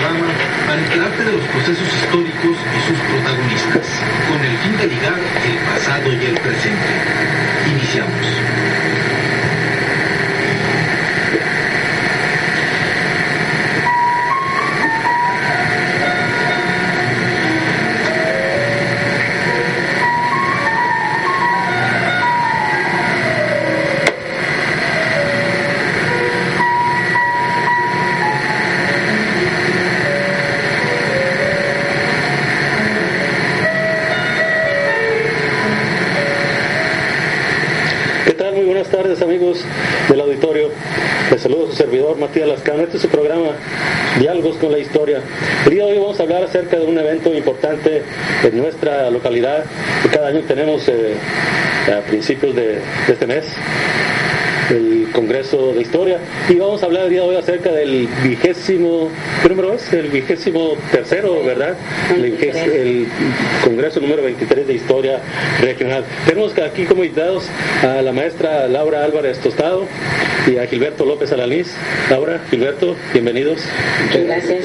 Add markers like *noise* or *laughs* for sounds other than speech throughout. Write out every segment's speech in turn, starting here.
programa para enterarte de los procesos históricos y sus protagonistas, con el fin de ligar el pasado y el presente. Iniciamos. Este es su programa Diálogos con la Historia. El día de hoy vamos a hablar acerca de un evento importante en nuestra localidad que cada año tenemos eh, a principios de este mes el Congreso de Historia y vamos a hablar el día de hoy acerca del vigésimo, ¿qué número es? El vigésimo tercero, ¿verdad? El, Congreso número 23 de Historia Regional. Tenemos aquí como invitados a la maestra Laura Álvarez Tostado y a Gilberto López Alalís. Laura, Gilberto, bienvenidos. Muchas gracias.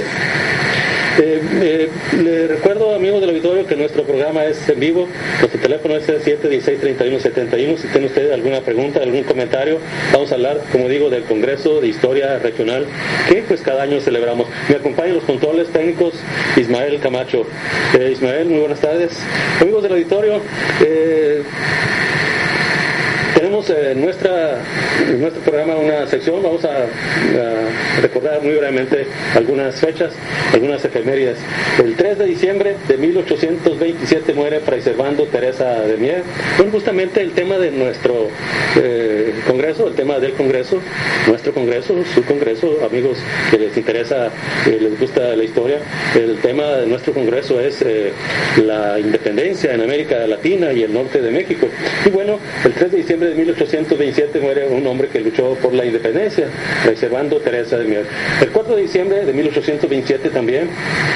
Eh, eh, le recuerdo, amigos del auditorio, que nuestro programa es en vivo. Nuestro teléfono es el 716-3171. Si tiene usted alguna pregunta, algún comentario, vamos a hablar, como digo, del Congreso de Historia Regional, que pues cada año celebramos. Me acompañan los controles técnicos Ismael Camacho. Eh, Ismael, muy buenas tardes. Amigos del auditorio, tenemos en, nuestra, en nuestro programa una sección, vamos a, recordar muy brevemente algunas fechas, algunas efemérides. El 3 de diciembre de 1827 muere Fray Servando Teresa de Mier. Bueno, justamente el tema de nuestro eh, Congreso, el tema del Congreso, nuestro Congreso, su Congreso, amigos que les interesa, eh, les gusta la historia, el tema de nuestro Congreso es eh, la independencia en América Latina y el norte de México. Y bueno, el 3 de diciembre de 1827 muere un hombre que luchó por la independencia, reservando Teresa de Mier. El 4 de diciembre de 1827 también,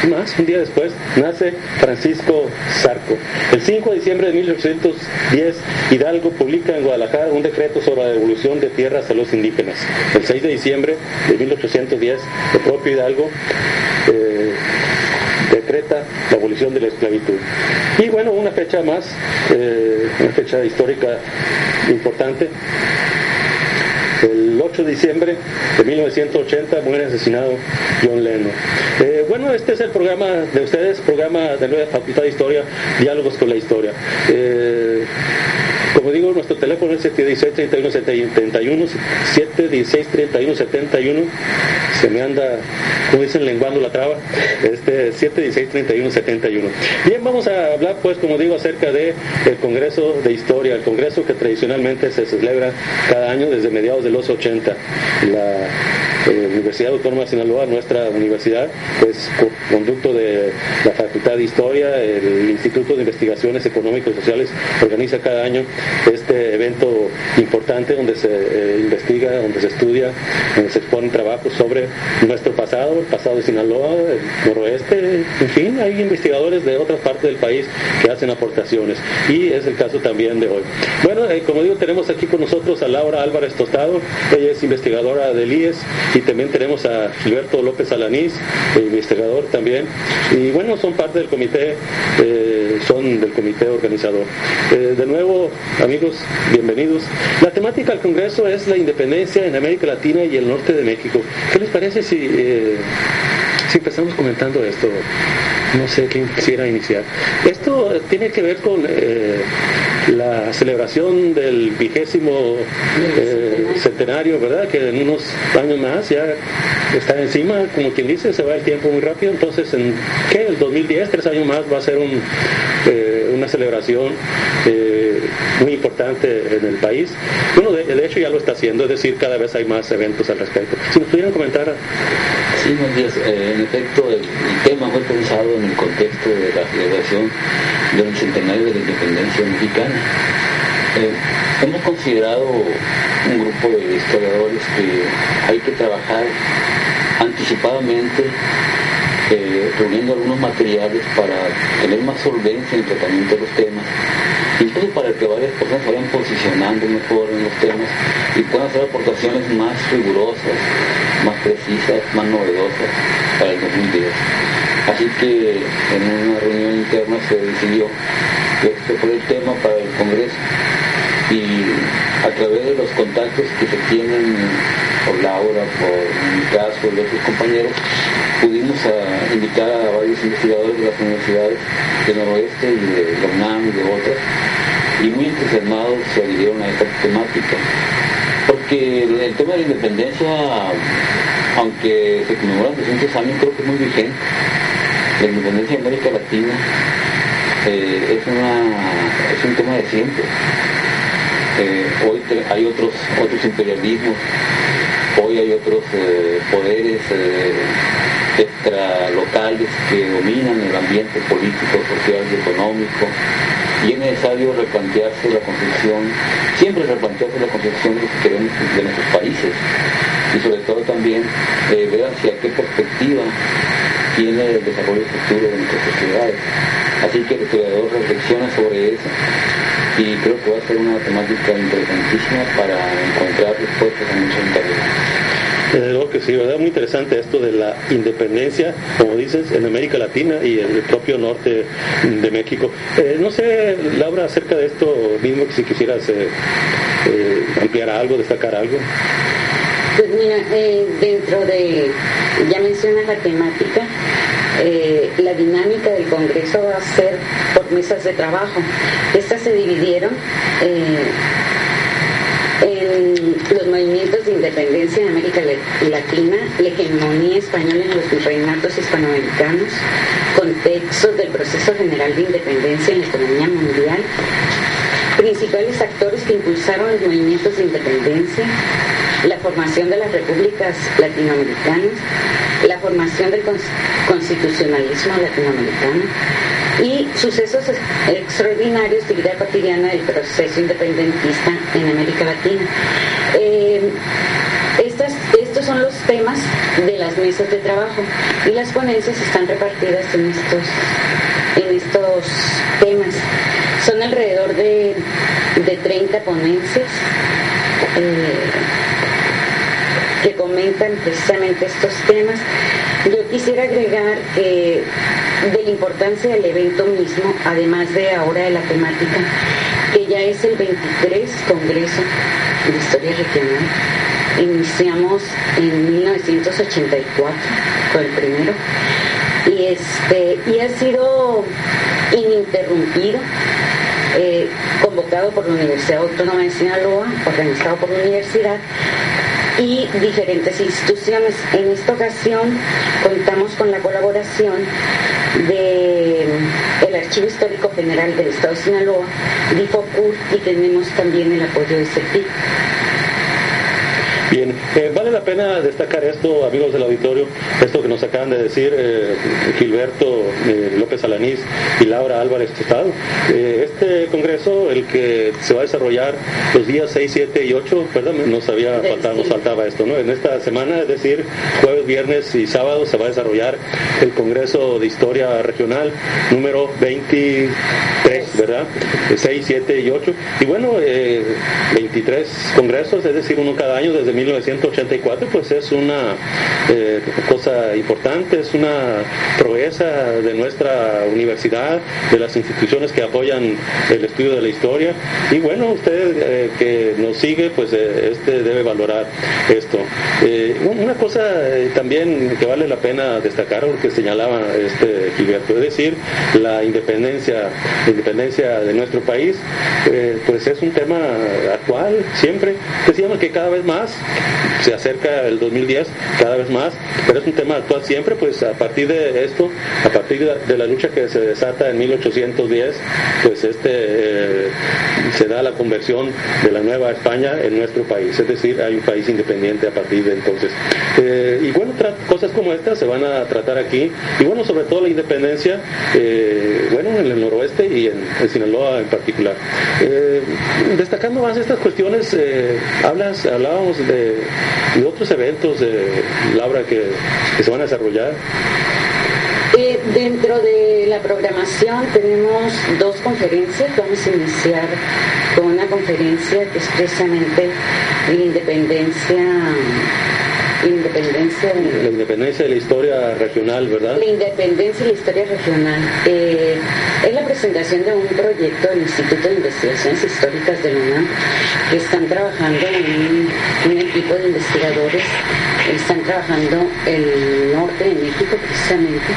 más, un día después, nace Francisco Zarco. El 5 de diciembre de 1810, Hidalgo publica en Guadalajara un decreto sobre la devolución de tierras a los indígenas. El 6 de diciembre de 1810, el propio Hidalgo eh, la abolición de la esclavitud. Y bueno, una fecha más, eh, una fecha histórica importante. El 8 de diciembre de 1980 muere asesinado John Lennon. Eh, bueno, este es el programa de ustedes, programa de nueva Facultad de Historia, Diálogos con la Historia. Eh, como digo, nuestro teléfono es 716-3171, 716-3171. Se me anda, como dicen, lenguando la traba. Este 716-3171. Bien, vamos a hablar, pues, como digo, acerca del el Congreso de Historia, el Congreso que tradicionalmente se celebra cada año desde mediados de los 80. La eh, Universidad Autónoma de Sinaloa, nuestra universidad, pues conducto de la Facultad de Historia, el Instituto de Investigaciones Económicas y Sociales organiza cada año este evento importante donde se eh, investiga, donde se estudia, donde se exponen trabajos sobre nuestro pasado, el pasado de Sinaloa, el noroeste, en fin, hay investigadores de otras partes del país que hacen aportaciones y es el caso también de hoy. Bueno, eh, como digo, tenemos aquí con nosotros a Laura Álvarez Tostado, ella es investigadora del IES y también tenemos a Gilberto López Alanís, investigador también, y bueno, son parte del comité, eh, son del comité organizador. de nuevo, amigos, bienvenidos. La temática del Congreso es la independencia en América Latina y el norte de México. ¿Qué les parece si, eh, si empezamos comentando esto? No sé quién quisiera iniciar. Esto tiene que ver con eh, la celebración del vigésimo eh, centenario, ¿verdad? Que en unos años más ya está encima, como quien dice, se va el tiempo muy rápido. Entonces, ¿en qué? El 2010, tres años más, va a ser un, una celebración muy importante en el país. Bueno, de, hecho ya lo está haciendo, es decir, cada vez hay más eventos al respecto. Si nos pudieran comentar. Sí, días. Eh, en efecto, el, tema fue pensado en el contexto de la celebración del centenario de la independencia mexicana. Eh, hemos considerado un grupo de historiadores que hay que trabajar anticipadamente eh, reuniendo algunos materiales para tener más solvencia en el tratamiento de los temas incluso para que varias personas vayan posicionando mejor en los temas y puedan hacer aportaciones más rigurosas más precisas, más novedosas para el 2010. Así que en una reunión interna se decidió que este fue el tema para el Congreso y a través de los contactos que se tienen por Laura, por mi caso y otros compañeros, pudimos ah, invitar a varios investigadores de las universidades del noroeste y de la UNAM y de otras, y muy entusiasmados se adhirieron a esta temática. Porque el tema de la independencia, aunque se conmemoran 200 años, creo que es muy vigente. La independencia de América Latina eh, es, una, es un tema de siempre. Eh, hoy hay otros, otros imperialismos, hay otros eh, poderes extralocales que dominan el ambiente político, social y económico y es necesario replantearse la construcción, siempre replantearse la construcción de lo que queremos de nuestros países y sobre todo también eh, ver hacia qué perspectiva tiene el desarrollo futuro de nuestras sociedades. Así que el historiador reflexiona sobre eso y creo que va a ser una temática interesantísima para encontrar respuestas a muchos interrogantes. Desde luego que sí, ¿verdad? Muy interesante esto de la independencia, como dices, en América Latina y en el propio norte de México. Eh, no sé, Laura, acerca de esto mismo, si quisieras eh, eh, ampliar algo, destacar algo. Pues mira, dentro de, ya mencionas la temática, la dinámica del Congreso va a ser por mesas de trabajo. Estas se dividieron en los movimientos independencia en América Latina, la hegemonía española en los virreinatos hispanoamericanos, contextos del proceso general de independencia en la economía mundial, principales actores que impulsaron los movimientos de independencia, la formación de las repúblicas latinoamericanas, la formación del constitucionalismo latinoamericano, y sucesos extraordinarios de vida cotidiana del proceso independentista en América Latina. Eh, estos son los temas de las mesas de trabajo y las ponencias están repartidas en estos, en estos temas. Son alrededor de, de 30 ponencias. Eh, que comentan precisamente estos temas. Yo quisiera agregar que de la importancia del evento mismo, además de ahora de la temática, que ya es el 23 Congreso de Historia Regional. Iniciamos en 1984, fue el primero, y, este, y ha sido ininterrumpido. Eh, convocado por la Universidad Autónoma de Sinaloa, organizado por la universidad, y diferentes instituciones. En esta ocasión contamos con la colaboración del Archivo Histórico General del Estado de Sinaloa, DIFOCUR, y tenemos también el apoyo de CEPI. Eh, vale la pena destacar esto, amigos del auditorio, esto que nos acaban de decir eh, Gilberto eh, López Alanís y Laura Álvarez Tostado. este congreso, el que se va a desarrollar los días 6, 7 y 8, perdón, nos, había faltado, nos faltaba esto, ¿no? En esta semana, es decir, jueves, viernes y sábado, se va a desarrollar el Congreso de Historia Regional número 23, ¿verdad? 6, 7 y 8. Y bueno, 23 congresos, es decir, uno cada año desde 1984, pues es una eh, cosa importante, es una proeza de nuestra universidad, de las instituciones que apoyan el estudio de la historia. Y bueno, usted eh, que nos sigue, pues eh, este debe valorar esto. una cosa también que vale la pena destacar, porque señalaba este Gilberto, es decir, la independencia, la independencia de nuestro país, pues es un tema actual, siempre. Decíamos que cada vez más se acerca el 2010 cada vez más, pero es un tema actual siempre, pues a partir de esto, a partir de la lucha que se desata en 1810, pues este eh, se da la conversión de la Nueva España en nuestro país, es decir, hay un país independiente a partir de entonces. Eh, y bueno, cosas como estas se van a tratar aquí, y bueno, sobre todo la independencia, eh, bueno, en el noroeste y en, Sinaloa en particular. destacando más estas cuestiones, hablas, hablábamos de, otros eventos, de Laura, que, se van a desarrollar? Eh, dentro de la programación tenemos dos conferencias. Vamos a iniciar con una conferencia que es precisamente la independencia independencia de... La independencia de la historia regional, ¿verdad? La independencia y la historia regional. Eh, es la presentación de un proyecto del Instituto de Investigaciones Históricas de la UNAM, que están trabajando en un, equipo de investigadores, están trabajando el norte de México precisamente,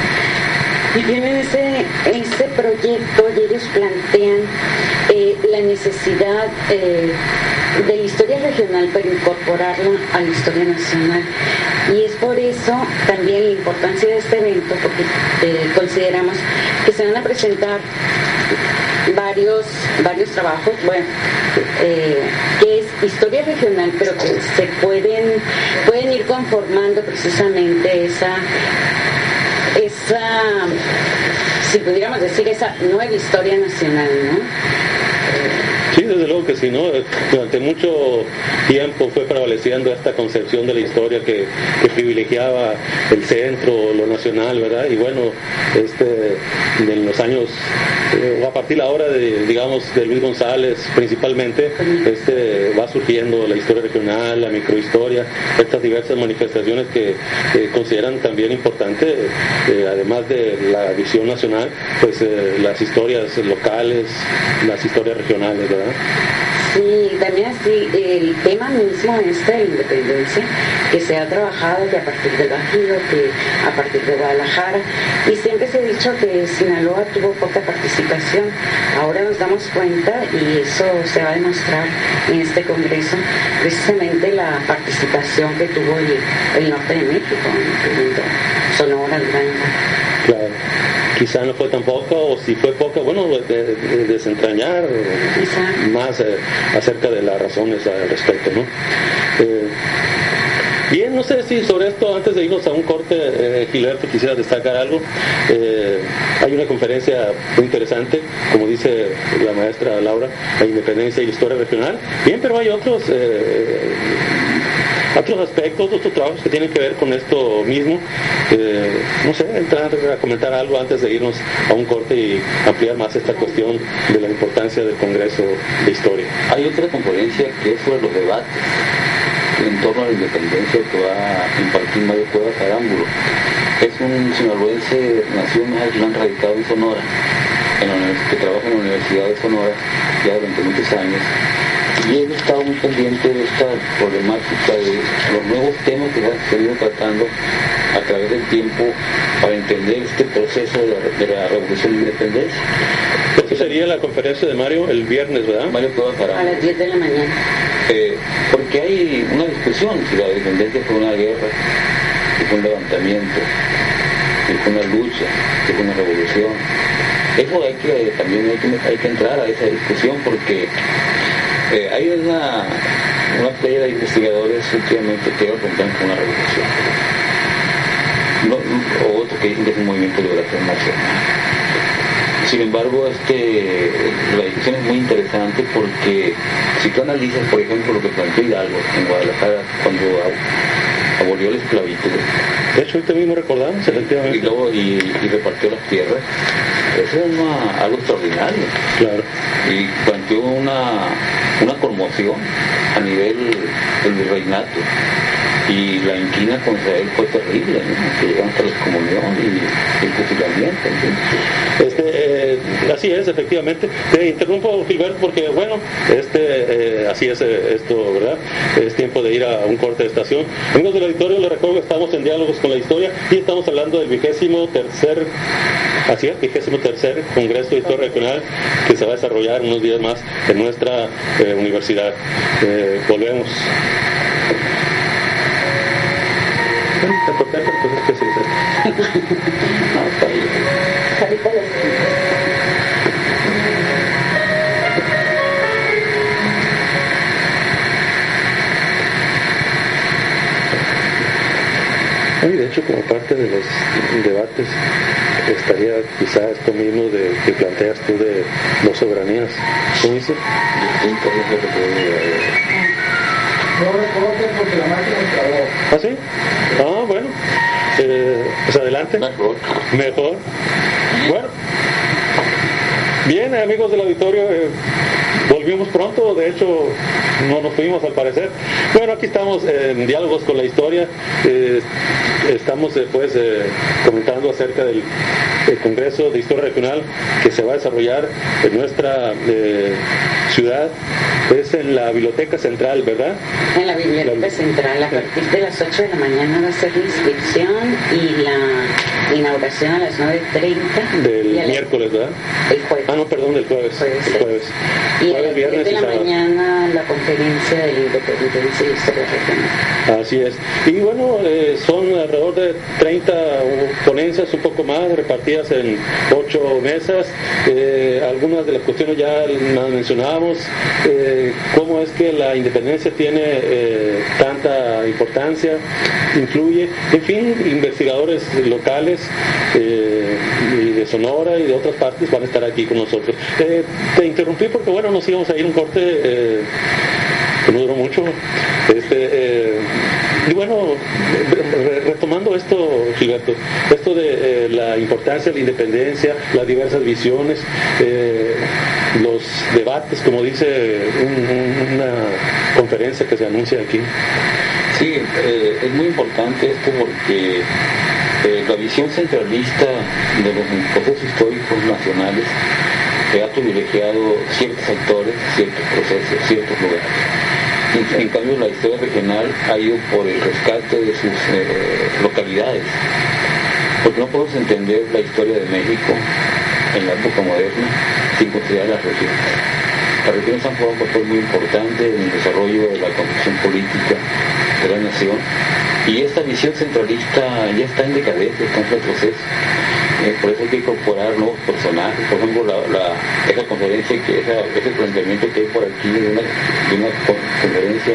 y tienen ese, ese proyecto ellos plantean eh, la necesidad eh, de la historia regional para incorporarla a la historia nacional. Y es por eso también la importancia de este evento, porque eh, consideramos que se van a presentar varios, varios trabajos, bueno, que es historia regional, pero que se pueden, pueden ir conformando precisamente esa esa, si pudiéramos decir, esa nueva historia nacional, ¿no? Sí, desde luego que sí, ¿no? Durante mucho tiempo fue prevaleciendo esta concepción de la historia que, privilegiaba el centro, lo nacional, ¿verdad? Y bueno, este, en los años, eh, a partir ahora de, digamos, de Luis González principalmente, este, va surgiendo la historia regional, la microhistoria, estas diversas manifestaciones que consideran también importante, eh, además de la visión nacional, pues eh, las historias locales, las historias regionales, ¿verdad? Sí, también así, el tema mismo este de la independencia, que se ha trabajado que a partir del Bajío, que a partir de Guadalajara, y siempre se ha dicho que Sinaloa tuvo poca participación. Ahora nos damos cuenta, y eso se va a demostrar en este Congreso, precisamente la participación que tuvo el, norte de México, Sonora, Durango. Claro quizá no fue tan poco, o si fue poco, bueno, desentrañar más eh, acerca de las razones al respecto, ¿no? Eh, bien, no sé si sobre esto, antes de irnos a un corte, eh, Gilberto, quisiera destacar algo. Hay una conferencia muy interesante, como dice la maestra Laura, la independencia y la historia regional. Bien, pero hay otros *laughs* otros aspectos, otros trabajos que tienen que ver con esto mismo. Eh, no sé, entrar a comentar algo antes de irnos a un corte y ampliar más esta cuestión de la importancia del Congreso de Historia. Hay otra conferencia que es sobre los debates en torno a la independencia que va a impartir Mario Cuevas Arámbulo. Es un sinaloense, nació en han radicado en Sonora, que trabaja en la Universidad de Sonora ya durante muchos años y él estado muy pendiente de esta problemática de los nuevos temas que se han ido tratando a través del tiempo para entender este proceso de la, revolución de independencia. Esto sería la conferencia de Mario el viernes, ¿verdad? Mario A las 10 de la mañana. Eh, porque hay una discusión si la independencia fue una guerra, si fue un levantamiento, si fue una lucha, si fue una revolución. Eso hay que, también hay que, hay que entrar a esa discusión porque eh, hay una, una playa de investigadores últimamente que rompen con una revolución. o otro que dicen que es un movimiento de liberación nacional. Sin embargo, este, la discusión es muy interesante porque si tú analizas, por ejemplo, lo que planteó Hidalgo en Guadalajara cuando abolió la esclavitud. De hecho, ahorita mismo recordamos, efectivamente. Y luego y, repartió las tierras. Eso es algo extraordinario. Claro. Y planteó una, una conmoción a nivel del virreinato y la inquina contra él fue terrible, que llegaron hasta la excomunión y el fusilamiento. Este, eh, así es, efectivamente. Te interrumpo, Gilberto, porque bueno, este, eh, así es eh, esto, ¿verdad? Es tiempo de ir a un corte de estación. Amigos del auditorio, les recuerdo que estamos en diálogos con la historia y estamos hablando del vigésimo tercer, así es, vigésimo tercer Congreso de Historia Regional que se va a desarrollar unos días más en nuestra universidad. volvemos. Te corté, pero pues es que sí. no, está bien. Ahorita Y de hecho, como parte de los debates, estaría quizá esto mismo de que planteas tú de dos soberanías. ¿Cómo dices? No recortes porque la máquina trabó. ¿Ah, sí? Eh, pues adelante. Mejor. Mejor. Bueno. Bien, amigos del auditorio, eh, volvimos pronto. De hecho, no nos fuimos al parecer. Bueno, aquí estamos en diálogos con la historia. Eh, estamos después eh, comentando acerca del, Congreso de Historia Regional que se va a desarrollar en nuestra eh, ciudad. Es en la Biblioteca Central, ¿verdad? En la Biblioteca Central. A partir de las 8 de la mañana va a ser la inscripción y la inauguración a las 9.30. Del miércoles, ¿verdad? El jueves. Ah, no, perdón, del jueves. El jueves. Y a las 10 de la mañana la conferencia de independencia y historia regional. Así es. Y bueno, eh, son alrededor de 30 ponencias, un poco más, repartidas en ocho mesas. Eh, algunas de las cuestiones ya las mencionábamos. Eh, cómo es que la independencia tiene tanta importancia, influye. En fin, investigadores locales y de Sonora y de otras partes van a estar aquí con nosotros. te interrumpí porque, bueno, nos íbamos a ir un corte que no duró mucho. Este, y bueno, retomando esto, Gilberto, esto de eh, la importancia de la independencia, las diversas visiones, eh, los debates, como dice una conferencia que se anuncia aquí. Sí, eh, es muy importante esto porque la visión centralista de los procesos históricos nacionales ha privilegiado ciertos sectores, ciertos procesos, ciertos lugares en, cambio, la historia regional ha ido por el rescate de sus eh, localidades. Porque no podemos entender la historia de México en la época moderna sin considerar las regiones. Las regiones han jugado un papel muy importante en el desarrollo de la construcción política de la nación y esta visión centralista ya está en decadencia, está en retroceso. Eh, por eso hay que incorporar nuevos personajes. Por ejemplo, esa conferencia, que ese planteamiento que hay por aquí de una, conferencia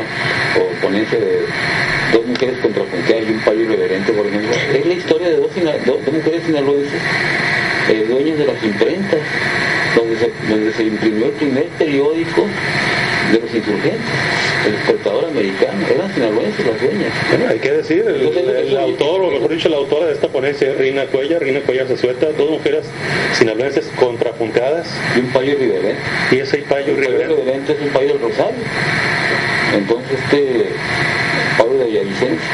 o ponencia de dos mujeres contrapunteadas y un payo irreverente, por ejemplo, es la historia de dos, dos, mujeres sinaloenses eh, dueñas de las imprentas, donde se, donde se imprimió el primer periódico de los insurgentes, el despertador americano, eran sinaloenses las dueñas. Bueno, hay que decir, el, autor, o mejor dicho, la autora de esta ponencia Rina Cuellar, Rina Cuellar se suelta, dos mujeres sinaloenses contrapuntadas. Y un payo riverente. Y ese payo riverente. es un payo del Rosario. Entonces este Pablo de Villavicencio,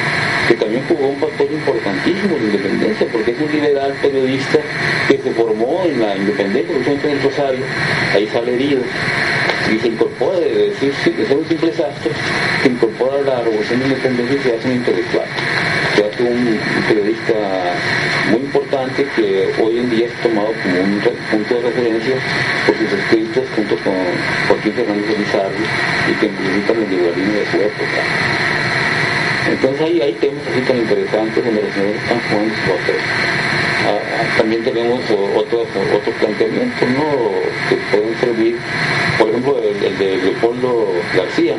jugó un papel importantísimo en la independencia, porque es un liberal periodista que se formó en la independencia, en el Rosario, ahí sale herido y se incorpora de, decir, un simple sastre, se incorpora a la revolución de independencia y se hace un intelectual, se hace un, periodista muy importante que hoy en día es tomado como un punto de referencia por sus escritos junto con Joaquín Fernández Elizardo y que implican el liberalismo de su época. Entonces ahí hay temas así tan interesantes donde los señores están jugando su papel. Ah, ah, también tenemos otros, otros planteamientos ¿no? que pueden servir, por ejemplo, el, de Leopoldo García.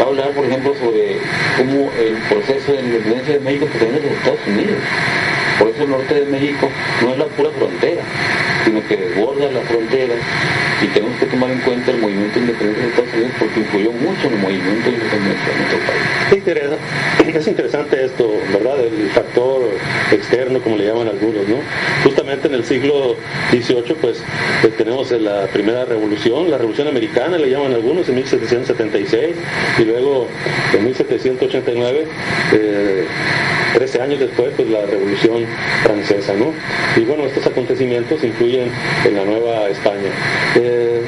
Va a hablar, por ejemplo, sobre cómo el proceso de independencia de México se en los Estados Unidos. Por eso el norte de México no es la pura frontera, sino que desborda las fronteras y tenemos que tomar en cuenta el movimiento independiente de Estados Unidos porque influyó mucho en el movimiento independiente de nuestro país. Es interesante esto, ¿verdad? El factor externo, como le llaman algunos, ¿no? Justamente en el siglo XVIII, pues, pues tenemos la primera revolución, la revolución americana, le llaman algunos, en 1776, y luego en 1789, 13 eh, años después, pues la revolución francesa, ¿no? Y bueno, estos acontecimientos influyen en la nueva España. Eh,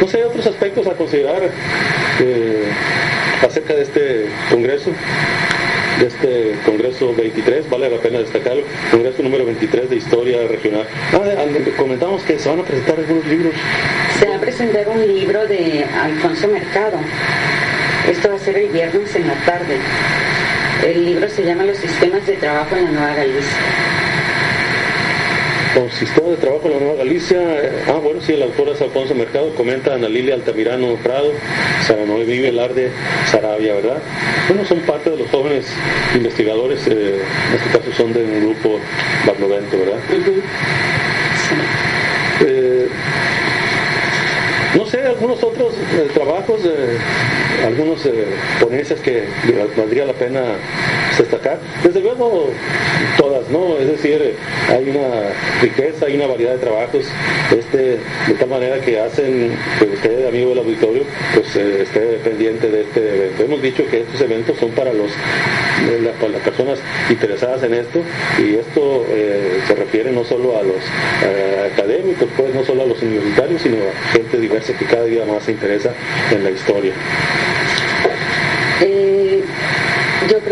no sé, otros aspectos a considerar eh, acerca de este congreso de este Congreso 23, vale la pena destacarlo, Congreso número 23 de Historia Regional. Ah, comentamos que se van a presentar algunos libros. Se va a presentar un libro de Alfonso Mercado. Esto va a ser el viernes en la tarde. El libro se llama Los sistemas de trabajo en la Nueva Galicia. Los sistemas de trabajo en la Nueva Galicia, eh, ah bueno, sí, el autor es Alfonso Mercado, comenta Ana Lilia Altamirano Prado, Sara Noé Vive Larde Sarabia, ¿verdad? Bueno, son parte de los jóvenes investigadores, eh, en este caso son del grupo Barlovento, ¿verdad? Eh, no sé, algunos otros trabajos, algunas ponencias que valdría la pena destacar. Desde luego, todas, ¿no? Es decir, hay una riqueza, hay una variedad de trabajos, este, de tal manera que hacen que usted, amigo del auditorio, pues eh, esté pendiente de este evento. Hemos dicho que estos eventos son para los las personas interesadas en esto y esto eh, se refiere no solo a los académicos, pues no solo a los universitarios, sino a gente diversa que cada día más se interesa en la historia.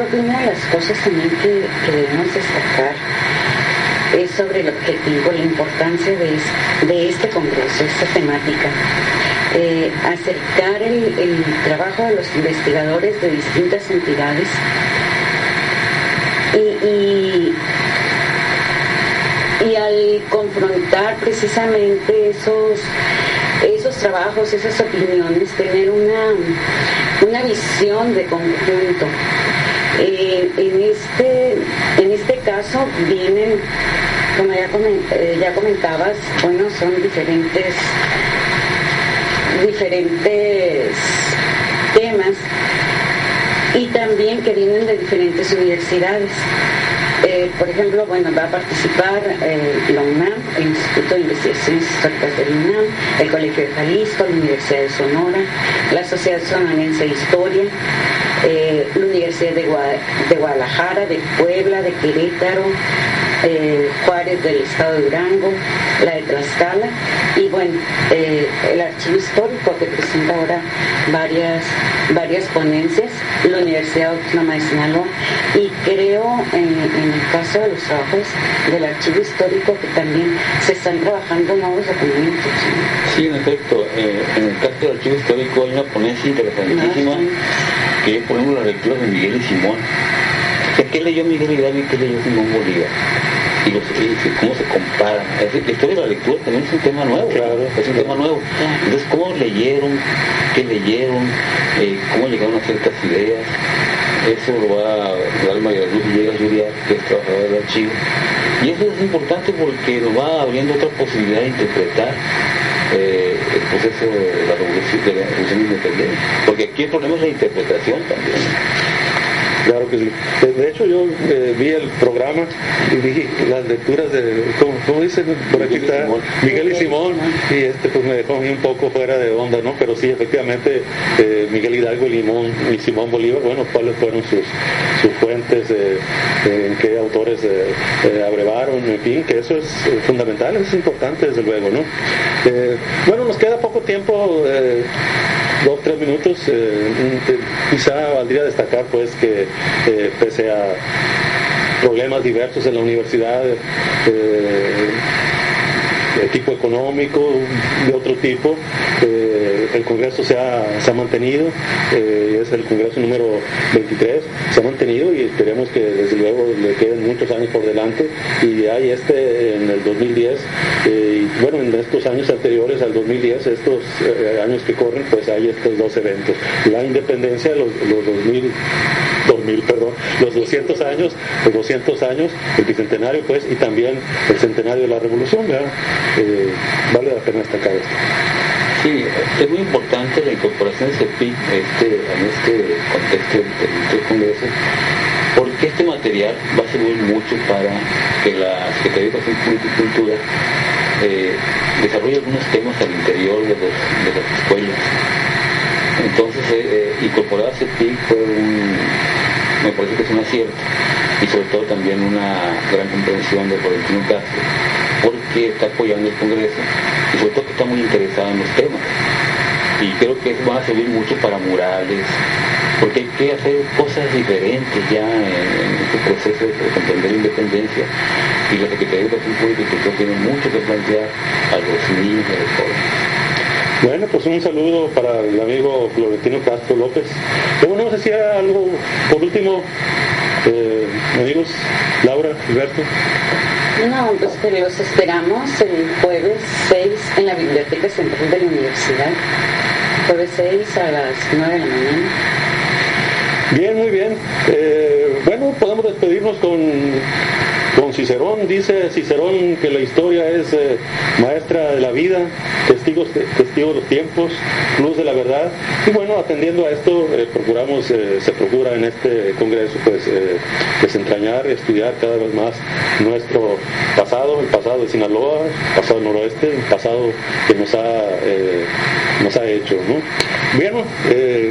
Creo que una de las cosas también que, debemos destacar es sobre el objetivo, la importancia de, este congreso, esta temática. Eh, acercar el, trabajo de los investigadores de distintas entidades y, y al confrontar precisamente esos esos trabajos, esas opiniones, tener una, una visión de conjunto. En, este, en este caso vienen, como ya, eh, ya comentabas, bueno, son diferentes, diferentes temas y también que vienen de diferentes universidades. Eh, por ejemplo, bueno, va a participar eh, la UNAM, el Instituto de Investigaciones Históricas de la UNAM, el Colegio de Jalisco, la Universidad de Sonora, la Sociedad Sonorense de Historia, eh, la Universidad de, Guadalajara, de Puebla, de Querétaro, Juárez del Estado de Durango, la de Tlaxcala y bueno, el archivo histórico que presenta ahora varias, varias ponencias, la Universidad Autónoma de Sinaloa y creo en en el caso de los trabajos del archivo histórico que también se están trabajando nuevos documentos. Sí, en efecto, eh, en el caso del archivo histórico hay una ponencia interesantísima ah, que es, por ejemplo, la lectura de Miguel y Simón. ¿Qué leyó Miguel Hidalgo y qué leyó Simón Bolívar? y, los, cómo se comparan. Es decir, la historia de la lectura también es un tema nuevo, claro, es un tema nuevo. Entonces, cómo leyeron, qué leyeron, eh, cómo llegaron a ciertas ideas, eso lo va a dar María Luz Villegas Julia, que es trabajadora del archivo. Y eso es importante porque nos va abriendo otra posibilidad de interpretar eh, el proceso de la revolución, de la revolución independiente. Porque aquí el problema es la interpretación también. Claro que sí. De hecho, yo eh, vi el programa y vi las lecturas de, ¿cómo, dicen? Por aquí está Miguel y Simón, y este pues me dejó a mí un poco fuera de onda, ¿no? Pero sí, efectivamente, eh, Miguel Hidalgo y, Limón, y Simón Bolívar, bueno, cuáles fueron sus, sus fuentes, en qué autores abrevaron, en fin, que eso es fundamental, es importante, desde luego, ¿no? Eh, bueno, nos queda poco tiempo dos, tres minutos, quizá valdría destacar pues que eh, pese a problemas diversos en la universidad, eh, de tipo económico, de otro tipo. Eh, el Congreso se ha, mantenido, eh, es el Congreso número 23, se ha mantenido y esperemos que desde luego le queden muchos años por delante y hay este en el 2010 eh, y bueno, en estos años anteriores al 2010, estos años que corren, pues hay estos dos eventos. La independencia, los, los 2000, 2000, perdón, los 200 años, los 200 años, el bicentenario pues y también el centenario de la revolución. Eh, vale la pena destacar esto. Sí, es muy importante la incorporación de CEPIC este, en este contexto del, Congreso, porque este material va a servir mucho para que la Secretaría de Educación Pública Cultura eh, desarrolle algunos temas al interior de, las escuelas. Entonces, eh, eh, incorporar fue un, me parece que es un acierto y sobre todo también una gran comprensión de Florentino Castro porque está apoyando el Congreso y sobre todo que está muy interesado en los temas. Y creo que eso va a servir mucho para murales, porque hay que hacer cosas diferentes ya en, este proceso de comprender la independencia y la Secretaría de Educación Pública y tiene mucho que plantear a los niños y a los jóvenes. Bueno, pues un saludo para el amigo Florentino Castro López. Bueno, no sé si algo, por último, eh, amigos, Laura, Alberto. No, pues que los esperamos el jueves 6 en la Biblioteca Central de la Universidad. Jueves 6 a las 9 de la mañana. Bien, muy bien. Eh, bueno, podemos despedirnos con, con Cicerón, dice Cicerón que la historia es eh, maestra de la vida, testigos, testigo de los tiempos, luz de la verdad. Y bueno, atendiendo a esto, eh, procuramos, se procura en este congreso pues desentrañar, estudiar cada vez más nuestro pasado, el pasado de Sinaloa, el pasado del noroeste, el pasado que nos ha, nos ha hecho. ¿no?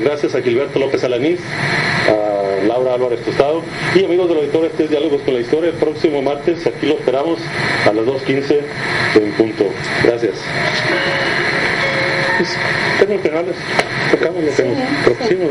Gracias a Gilberto López Alanís, a Laura Álvarez Tostado y amigos del auditorio, este es Diálogos con la Historia. El próximo martes aquí lo esperamos a las 2.15 en punto. Gracias. Pues, penales, tocamos lo que nos próximo,